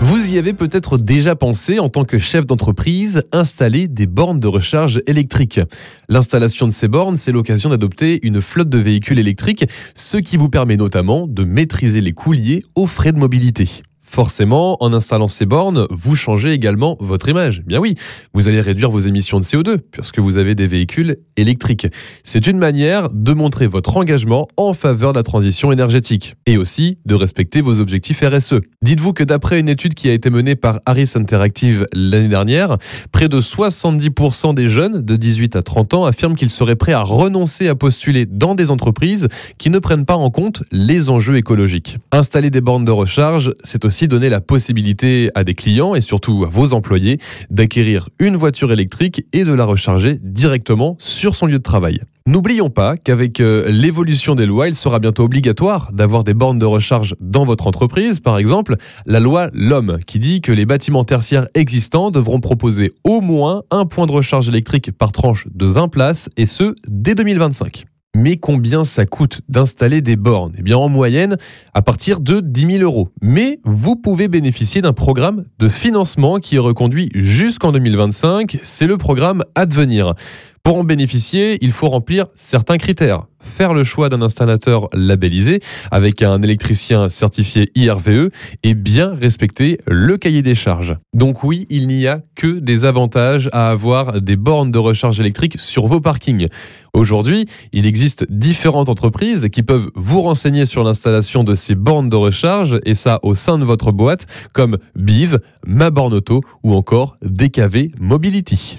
Vous y avez peut-être déjà pensé en tant que chef d'entreprise, installer des bornes de recharge électriques. L'installation de ces bornes, c'est l'occasion d'adopter une flotte de véhicules électriques, ce qui vous permet notamment de maîtriser les coûts aux frais de mobilité. Forcément, en installant ces bornes, vous changez également votre image. Bien oui, vous allez réduire vos émissions de CO2 puisque vous avez des véhicules électriques. C'est une manière de montrer votre engagement en faveur de la transition énergétique et aussi de respecter vos objectifs RSE. Dites-vous que d'après une étude qui a été menée par Harris Interactive l'année dernière, près de 70% des jeunes de 18 à 30 ans affirment qu'ils seraient prêts à renoncer à postuler dans des entreprises qui ne prennent pas en compte les enjeux écologiques. Installer des bornes de recharge, c'est aussi donner la possibilité à des clients et surtout à vos employés d'acquérir une voiture électrique et de la recharger directement sur son lieu de travail. N'oublions pas qu'avec euh, l'évolution des lois, il sera bientôt obligatoire d'avoir des bornes de recharge dans votre entreprise. Par exemple, la loi LOM qui dit que les bâtiments tertiaires existants devront proposer au moins un point de recharge électrique par tranche de 20 places et ce dès 2025. Mais combien ça coûte d'installer des bornes? Eh bien, en moyenne, à partir de 10 000 euros. Mais vous pouvez bénéficier d'un programme de financement qui est reconduit jusqu'en 2025. C'est le programme Advenir. Pour en bénéficier, il faut remplir certains critères. Faire le choix d'un installateur labellisé avec un électricien certifié IRVE et bien respecter le cahier des charges. Donc oui, il n'y a que des avantages à avoir des bornes de recharge électrique sur vos parkings. Aujourd'hui, il existe différentes entreprises qui peuvent vous renseigner sur l'installation de ces bornes de recharge et ça au sein de votre boîte comme Biv, Ma Borne Auto ou encore DKV Mobility.